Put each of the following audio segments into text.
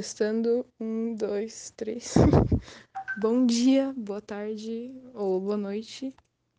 Testando. Um, dois, três. Bom dia, boa tarde ou boa noite.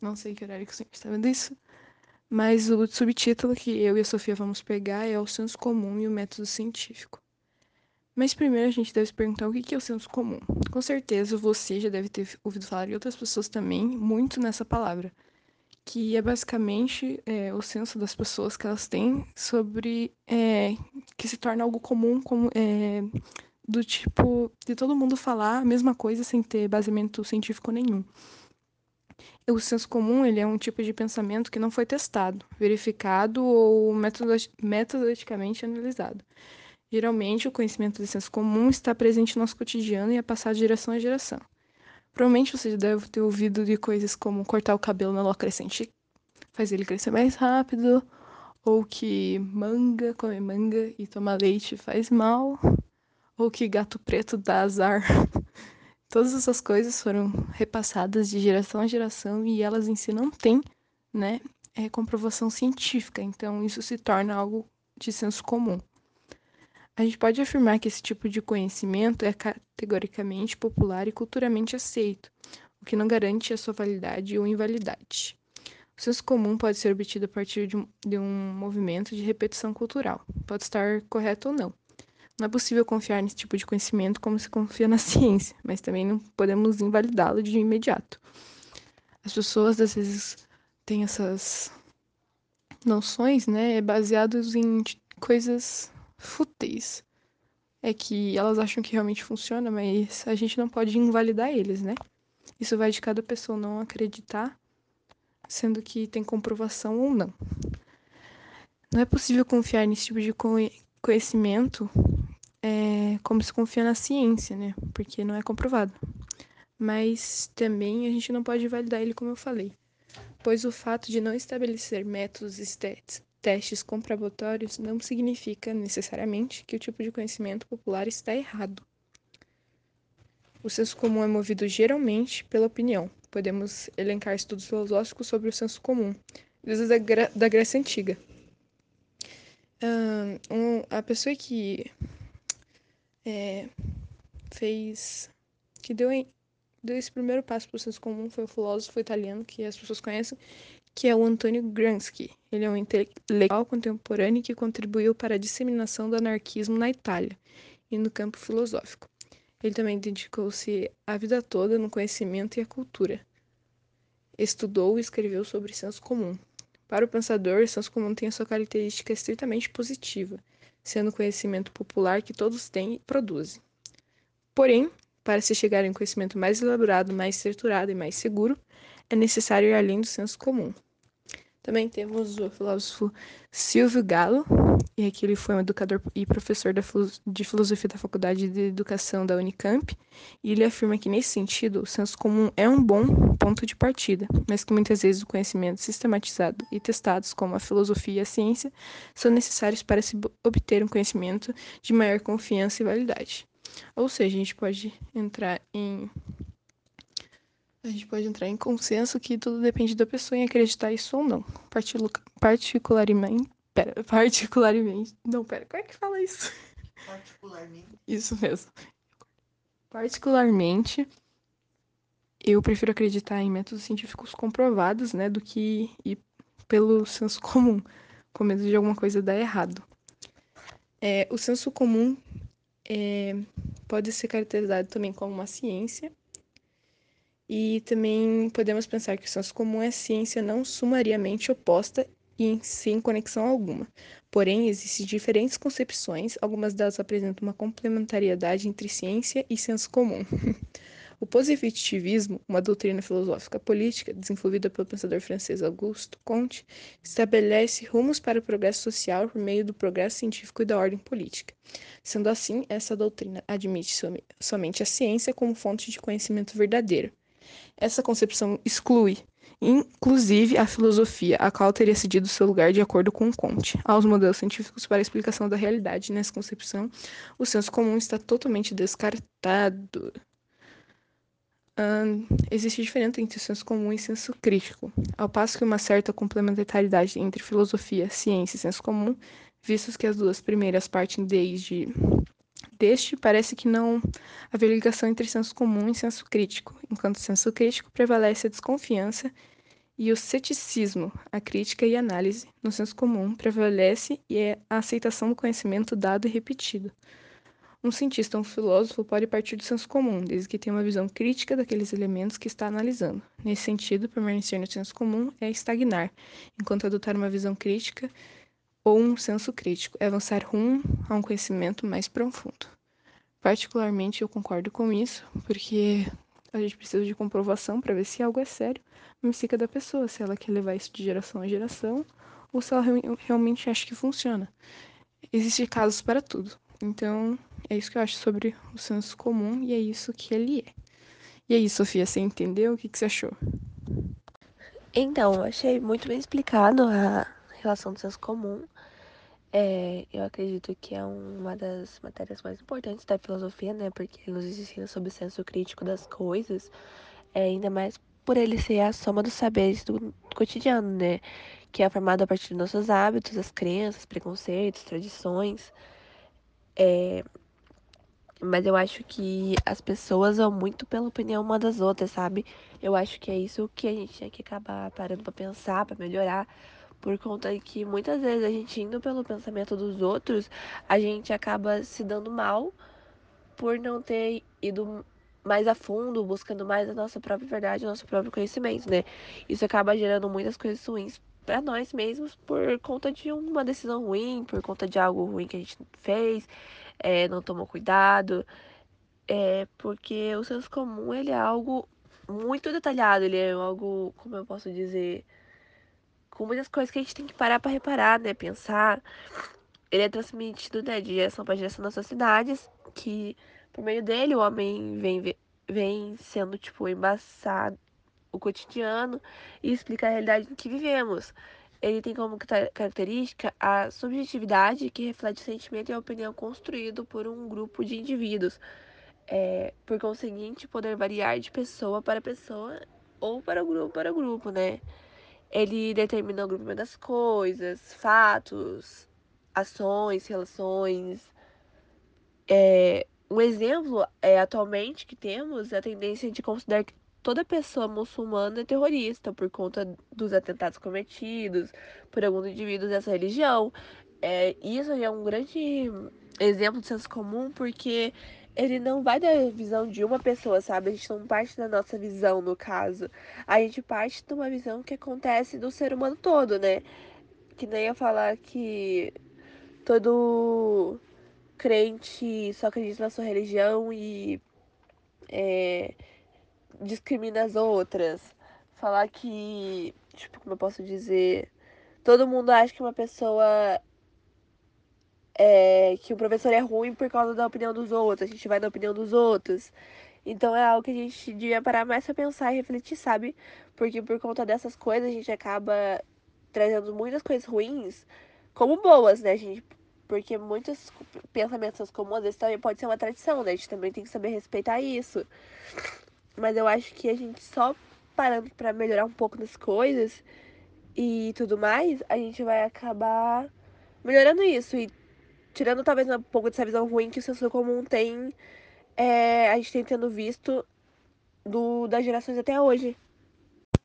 Não sei que horário que você está vendo isso. Mas o subtítulo que eu e a Sofia vamos pegar é o senso comum e o método científico. Mas primeiro a gente deve se perguntar o que é o senso comum. Com certeza você já deve ter ouvido falar e outras pessoas também muito nessa palavra que é basicamente é, o senso das pessoas que elas têm sobre é, que se torna algo comum, como, é, do tipo de todo mundo falar a mesma coisa sem ter baseamento científico nenhum. O senso comum ele é um tipo de pensamento que não foi testado, verificado ou metodologicamente analisado. Geralmente, o conhecimento de senso comum está presente no nosso cotidiano e é passado de geração a geração. Provavelmente você já deve ter ouvido de coisas como cortar o cabelo na lua crescente faz ele crescer mais rápido, ou que manga, comer manga e tomar leite faz mal, ou que gato preto dá azar. Todas essas coisas foram repassadas de geração a geração e elas em si não têm, né, é, comprovação científica, então isso se torna algo de senso comum. A gente pode afirmar que esse tipo de conhecimento é categoricamente popular e culturalmente aceito, o que não garante a sua validade ou invalidade. O senso comum pode ser obtido a partir de um, de um movimento de repetição cultural. Pode estar correto ou não. Não é possível confiar nesse tipo de conhecimento como se confia na ciência, mas também não podemos invalidá-lo de imediato. As pessoas, às vezes, têm essas noções, né, baseadas em coisas fúteis. É que elas acham que realmente funciona, mas a gente não pode invalidar eles, né? Isso vai de cada pessoa não acreditar, sendo que tem comprovação ou não. Não é possível confiar nesse tipo de conhecimento é, como se confia na ciência, né? Porque não é comprovado. Mas também a gente não pode validar ele, como eu falei, pois o fato de não estabelecer métodos testes comprobatórios não significa necessariamente que o tipo de conhecimento popular está errado. O senso comum é movido geralmente pela opinião. Podemos elencar estudos filosóficos sobre o senso comum, desde a da Grécia Antiga. Um, a pessoa que é, fez. que deu, deu esse primeiro passo para o senso comum foi o filósofo italiano que as pessoas conhecem, que é o Antônio Gramsci. Ele é um intelectual contemporâneo que contribuiu para a disseminação do anarquismo na Itália e no campo filosófico. Ele também dedicou-se a vida toda no conhecimento e a cultura. Estudou e escreveu sobre senso comum. Para o pensador, o senso comum tem a sua característica estritamente positiva, sendo o conhecimento popular que todos têm e produzem. Porém, para se chegar a um conhecimento mais elaborado, mais estruturado e mais seguro, é necessário ir além do senso comum. Também temos o filósofo Silvio Galo, e aqui ele foi um educador e professor de filosofia da Faculdade de Educação da Unicamp, e ele afirma que, nesse sentido, o senso comum é um bom ponto de partida, mas que muitas vezes o conhecimento sistematizado e testados, como a filosofia e a ciência, são necessários para se obter um conhecimento de maior confiança e validade. Ou seja, a gente pode entrar em a gente pode entrar em consenso que tudo depende da pessoa em acreditar isso ou não. Particularmente. Pera, particularmente. Não, pera, como é que fala isso? Particularmente. Isso mesmo. Particularmente, eu prefiro acreditar em métodos científicos comprovados, né, do que ir pelo senso comum, com medo de alguma coisa dar errado. É, o senso comum é, pode ser caracterizado também como uma ciência e também podemos pensar que o senso comum é ciência não sumariamente oposta e sem conexão alguma. Porém, existem diferentes concepções, algumas delas apresentam uma complementariedade entre ciência e senso comum. o positivismo, uma doutrina filosófica política desenvolvida pelo pensador francês Auguste Comte, estabelece rumos para o progresso social por meio do progresso científico e da ordem política. Sendo assim, essa doutrina admite somente a ciência como fonte de conhecimento verdadeiro essa concepção exclui, inclusive, a filosofia, a qual teria cedido seu lugar de acordo com Comte aos modelos científicos para a explicação da realidade. Nessa concepção, o senso comum está totalmente descartado. Existe diferença entre senso comum e senso crítico, ao passo que uma certa complementariedade entre filosofia, ciência e senso comum, vistos que as duas primeiras partem desde Deste, parece que não haver ligação entre senso comum e senso crítico, enquanto senso crítico prevalece a desconfiança e o ceticismo, a crítica e a análise, no senso comum, prevalece e é a aceitação do conhecimento dado e repetido. Um cientista ou um filósofo pode partir do senso comum, desde que tenha uma visão crítica daqueles elementos que está analisando. Nesse sentido, permanecer no senso comum é estagnar, enquanto adotar uma visão crítica ou um senso crítico é avançar rumo a um conhecimento mais profundo. Particularmente, eu concordo com isso, porque a gente precisa de comprovação para ver se algo é sério na psique da pessoa, se ela quer levar isso de geração a geração ou se ela realmente acha que funciona. Existem casos para tudo. Então, é isso que eu acho sobre o senso comum e é isso que ele é. E aí, Sofia, você entendeu? O que, que você achou? Então, achei muito bem explicado a relação do senso comum. É, eu acredito que é uma das matérias mais importantes da filosofia, né? Porque nos ensina sobre o senso crítico das coisas, é, ainda mais por ele ser a soma dos saberes do cotidiano, né? Que é formado a partir dos nossos hábitos, as crenças, preconceitos, tradições. É, mas eu acho que as pessoas vão muito pela opinião uma das outras, sabe? Eu acho que é isso que a gente tem que acabar parando pra pensar, para melhorar. Por conta que muitas vezes a gente indo pelo pensamento dos outros, a gente acaba se dando mal por não ter ido mais a fundo, buscando mais a nossa própria verdade, o nosso próprio conhecimento, né? Isso acaba gerando muitas coisas ruins para nós mesmos por conta de uma decisão ruim, por conta de algo ruim que a gente fez, é, não tomou cuidado. É porque o senso comum ele é algo muito detalhado, ele é algo, como eu posso dizer, com muitas coisas que a gente tem que parar para reparar, né? Pensar. Ele é transmitido né, de geração para geração nas sociedades, que por meio dele o homem vem, vem sendo, tipo, embaçado o cotidiano e explica a realidade em que vivemos. Ele tem como característica a subjetividade que reflete o sentimento e a opinião construído por um grupo de indivíduos. É, por conseguinte, poder variar de pessoa para pessoa ou para grupo para grupo, né? Ele determina o grupamento das coisas, fatos, ações, relações. É, um exemplo é atualmente que temos a tendência de considerar que toda pessoa muçulmana é terrorista por conta dos atentados cometidos por alguns indivíduos dessa religião. É, isso é um grande exemplo de senso comum porque ele não vai da visão de uma pessoa, sabe? A gente não parte da nossa visão, no caso. A gente parte de uma visão que acontece do ser humano todo, né? Que nem ia falar que todo crente só acredita na sua religião e é, discrimina as outras. Falar que, tipo, como eu posso dizer, todo mundo acha que uma pessoa é, que o professor é ruim por causa da opinião dos outros, a gente vai na opinião dos outros. Então é algo que a gente devia parar mais pra pensar e refletir, sabe? Porque por conta dessas coisas a gente acaba trazendo muitas coisas ruins como boas, né, gente? Porque muitos pensamentos comuns às vezes também pode ser uma tradição, né? A gente também tem que saber respeitar isso. Mas eu acho que a gente só parando para melhorar um pouco das coisas e tudo mais, a gente vai acabar melhorando isso e tirando talvez um pouco dessa visão ruim que o senso comum tem, é, a gente tem tendo visto do, das gerações até hoje.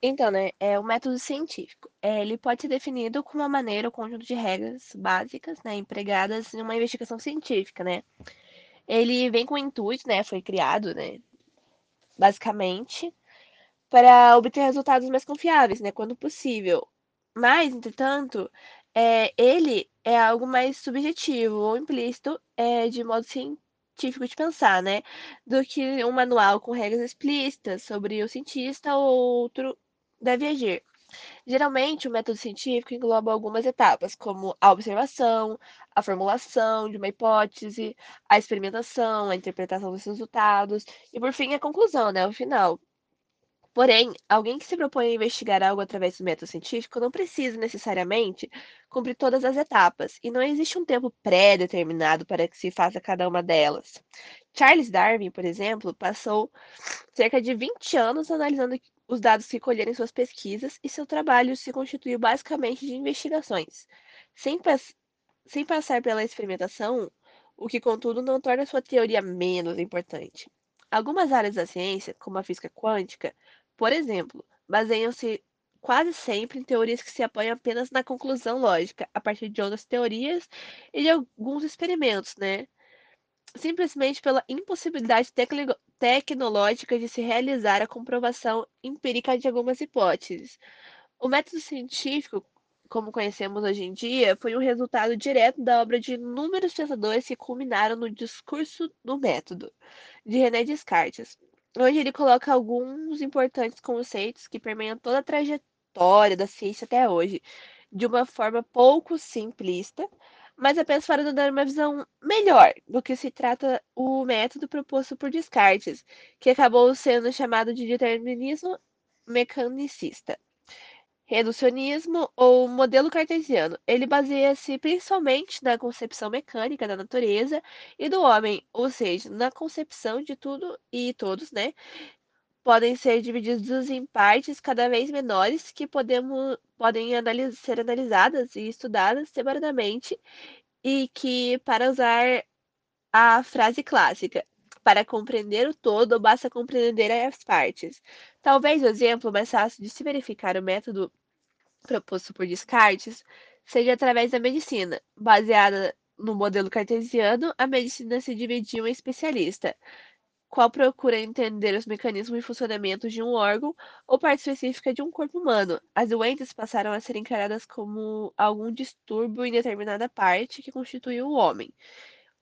Então, né, é o método científico. É, ele pode ser definido como uma maneira ou conjunto de regras básicas, né, empregadas em uma investigação científica, né. Ele vem com o intuito, né, foi criado, né, basicamente, para obter resultados mais confiáveis, né, quando possível. Mas, entretanto, é, ele é algo mais subjetivo ou implícito, é, de modo científico de pensar, né? Do que um manual com regras explícitas sobre o cientista ou outro deve agir. Geralmente, o método científico engloba algumas etapas, como a observação, a formulação de uma hipótese, a experimentação, a interpretação dos resultados e, por fim, a conclusão, né, o final. Porém, alguém que se propõe a investigar algo através do método científico não precisa necessariamente cumprir todas as etapas, e não existe um tempo pré-determinado para que se faça cada uma delas. Charles Darwin, por exemplo, passou cerca de 20 anos analisando os dados que colheram em suas pesquisas, e seu trabalho se constituiu basicamente de investigações. Sem, sem passar pela experimentação, o que, contudo, não torna sua teoria menos importante. Algumas áreas da ciência, como a física quântica, por exemplo, baseiam-se quase sempre em teorias que se apoiam apenas na conclusão lógica, a partir de outras teorias e de alguns experimentos, né? Simplesmente pela impossibilidade tecnológica de se realizar a comprovação empírica de algumas hipóteses. O método científico, como conhecemos hoje em dia, foi um resultado direto da obra de inúmeros pensadores que culminaram no discurso do método, de René Descartes. Hoje ele coloca alguns importantes conceitos que permeiam toda a trajetória da ciência até hoje, de uma forma pouco simplista, mas apenas para dar uma visão melhor do que se trata o método proposto por Descartes, que acabou sendo chamado de determinismo mecanicista reducionismo ou modelo cartesiano. Ele baseia-se principalmente na concepção mecânica da natureza e do homem, ou seja, na concepção de tudo e todos, né? Podem ser divididos em partes cada vez menores que podemos, podem analis ser analisadas e estudadas separadamente e que, para usar a frase clássica, para compreender o todo, basta compreender as partes. Talvez o exemplo mais fácil de se verificar o método proposto por Descartes seja através da medicina. Baseada no modelo cartesiano, a medicina se dividiu em especialista, qual procura entender os mecanismos e funcionamentos de um órgão ou parte específica de um corpo humano. As doentes passaram a ser encaradas como algum distúrbio em determinada parte que constitui o homem,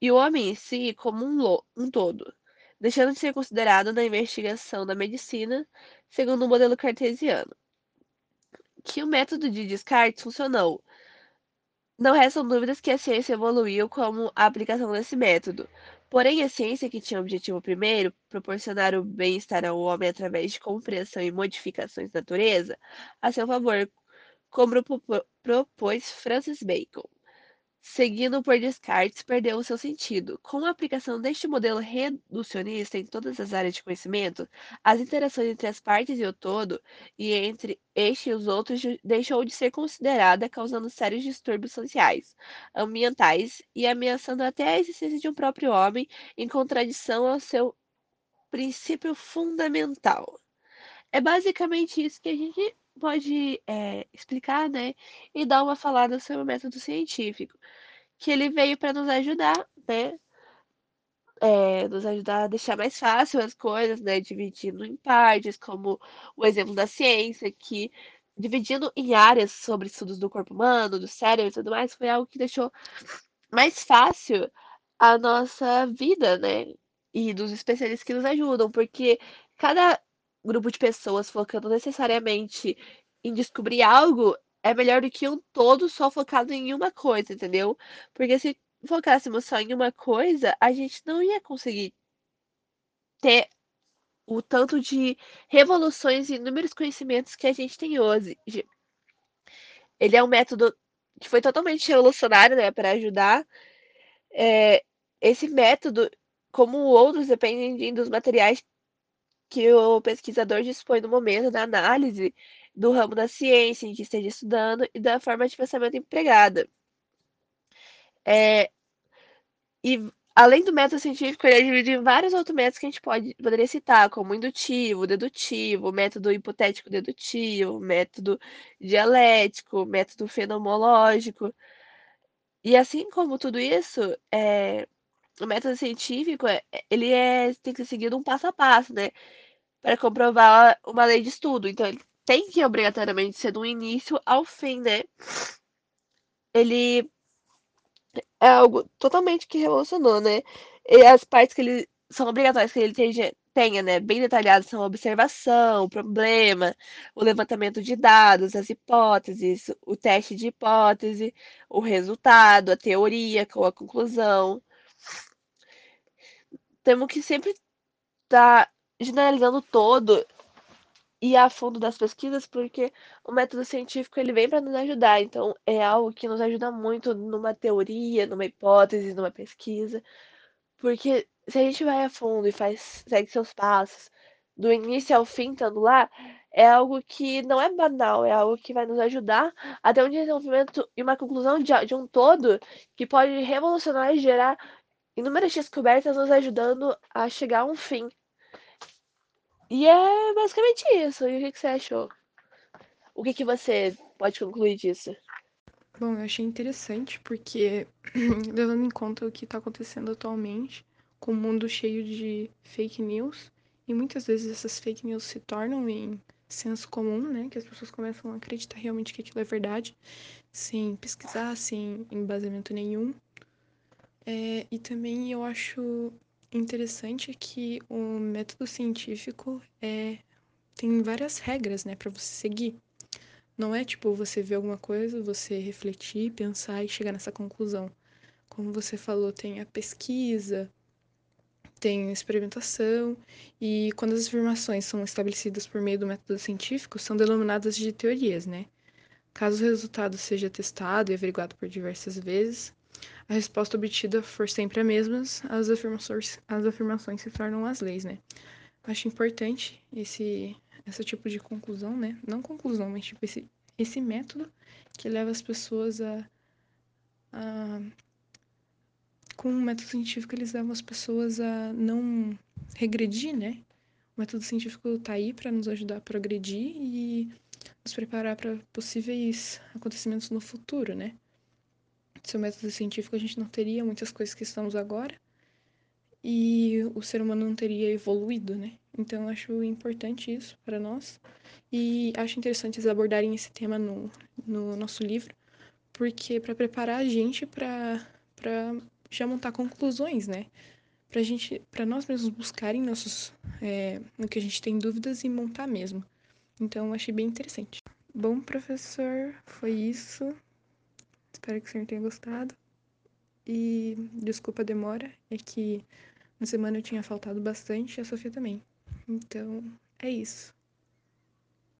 e o homem em si como um, um todo, deixando de ser considerado na investigação da medicina segundo o modelo cartesiano que o método de descarte funcionou. Não restam dúvidas que a ciência evoluiu como a aplicação desse método. Porém, a ciência que tinha o objetivo primeiro, proporcionar o bem-estar ao homem através de compreensão e modificações da natureza, a seu favor, como propôs Francis Bacon seguindo por Descartes, perdeu o seu sentido. Com a aplicação deste modelo reducionista em todas as áreas de conhecimento, as interações entre as partes e o todo, e entre este e os outros, deixou de ser considerada, causando sérios distúrbios sociais, ambientais e ameaçando até a existência de um próprio homem, em contradição ao seu princípio fundamental. É basicamente isso que a gente pode é, explicar, né? E dar uma falada sobre o método científico, que ele veio para nos ajudar, né? É, nos ajudar a deixar mais fácil as coisas, né? Dividindo em partes, como o exemplo da ciência, que dividindo em áreas sobre estudos do corpo humano, do cérebro e tudo mais, foi algo que deixou mais fácil a nossa vida, né? E dos especialistas que nos ajudam, porque cada grupo de pessoas focando necessariamente em descobrir algo é melhor do que um todo só focado em uma coisa, entendeu? Porque se focássemos só em uma coisa, a gente não ia conseguir ter o tanto de revoluções e inúmeros conhecimentos que a gente tem hoje. Ele é um método que foi totalmente revolucionário, né, para ajudar. É, esse método, como outros, dependem dos materiais que o pesquisador dispõe no momento da análise do ramo da ciência em que esteja estudando e da forma de pensamento empregada. É, e além do método científico, ele é dividido em vários outros métodos que a gente pode, poderia citar, como indutivo, dedutivo, método hipotético dedutivo, método dialético, método fenomenológico. E assim como tudo isso, é, o método científico, é, ele é, tem que ser seguido um passo a passo, né? Para comprovar uma lei de estudo. Então, ele tem que obrigatoriamente ser do início ao fim, né? Ele é algo totalmente que revolucionou, né? E as partes que ele são obrigatórias que ele tenha, tenha, né, bem detalhadas são a observação, o problema, o levantamento de dados, as hipóteses, o teste de hipótese, o resultado, a teoria com a conclusão temos que sempre estar tá generalizando todo e a fundo das pesquisas, porque o método científico ele vem para nos ajudar. Então, é algo que nos ajuda muito numa teoria, numa hipótese, numa pesquisa. Porque se a gente vai a fundo e faz, segue seus passos, do início ao fim, estando lá, é algo que não é banal, é algo que vai nos ajudar até um desenvolvimento e uma conclusão de, de um todo que pode revolucionar e gerar inúmeras descobertas nos ajudando a chegar a um fim. E é basicamente isso. E o que, que você achou? O que, que você pode concluir disso? Bom, eu achei interessante porque, levando em conta o que está acontecendo atualmente, com o mundo cheio de fake news, e muitas vezes essas fake news se tornam em senso comum, né? Que as pessoas começam a acreditar realmente que aquilo é verdade, sem pesquisar, sem embasamento nenhum. É, e também eu acho interessante que o método científico é, tem várias regras, né, para você seguir. Não é tipo você ver alguma coisa, você refletir, pensar e chegar nessa conclusão. Como você falou, tem a pesquisa, tem experimentação, e quando as afirmações são estabelecidas por meio do método científico, são denominadas de teorias, né? Caso o resultado seja testado e averiguado por diversas vezes, a resposta obtida for sempre a mesma, as afirmações, as afirmações se tornam as leis, né? Acho importante esse, esse tipo de conclusão, né? Não conclusão, mas tipo esse, esse método que leva as pessoas a, a com o método científico eles levam as pessoas a não regredir, né? O método científico está aí para nos ajudar a progredir e nos preparar para possíveis acontecimentos no futuro, né? Sem o método científico a gente não teria muitas coisas que estamos agora e o ser humano não teria evoluído, né? Então eu acho importante isso para nós e acho interessante eles abordarem esse tema no, no nosso livro, porque para preparar a gente para já montar conclusões, né? Pra gente, para nós mesmos buscarem nossos, é, no que a gente tem dúvidas e montar mesmo. Então, achei bem interessante. Bom, professor, foi isso. Espero que o senhor tenha gostado. E desculpa a demora, é que na semana eu tinha faltado bastante e a Sofia também. Então, é isso.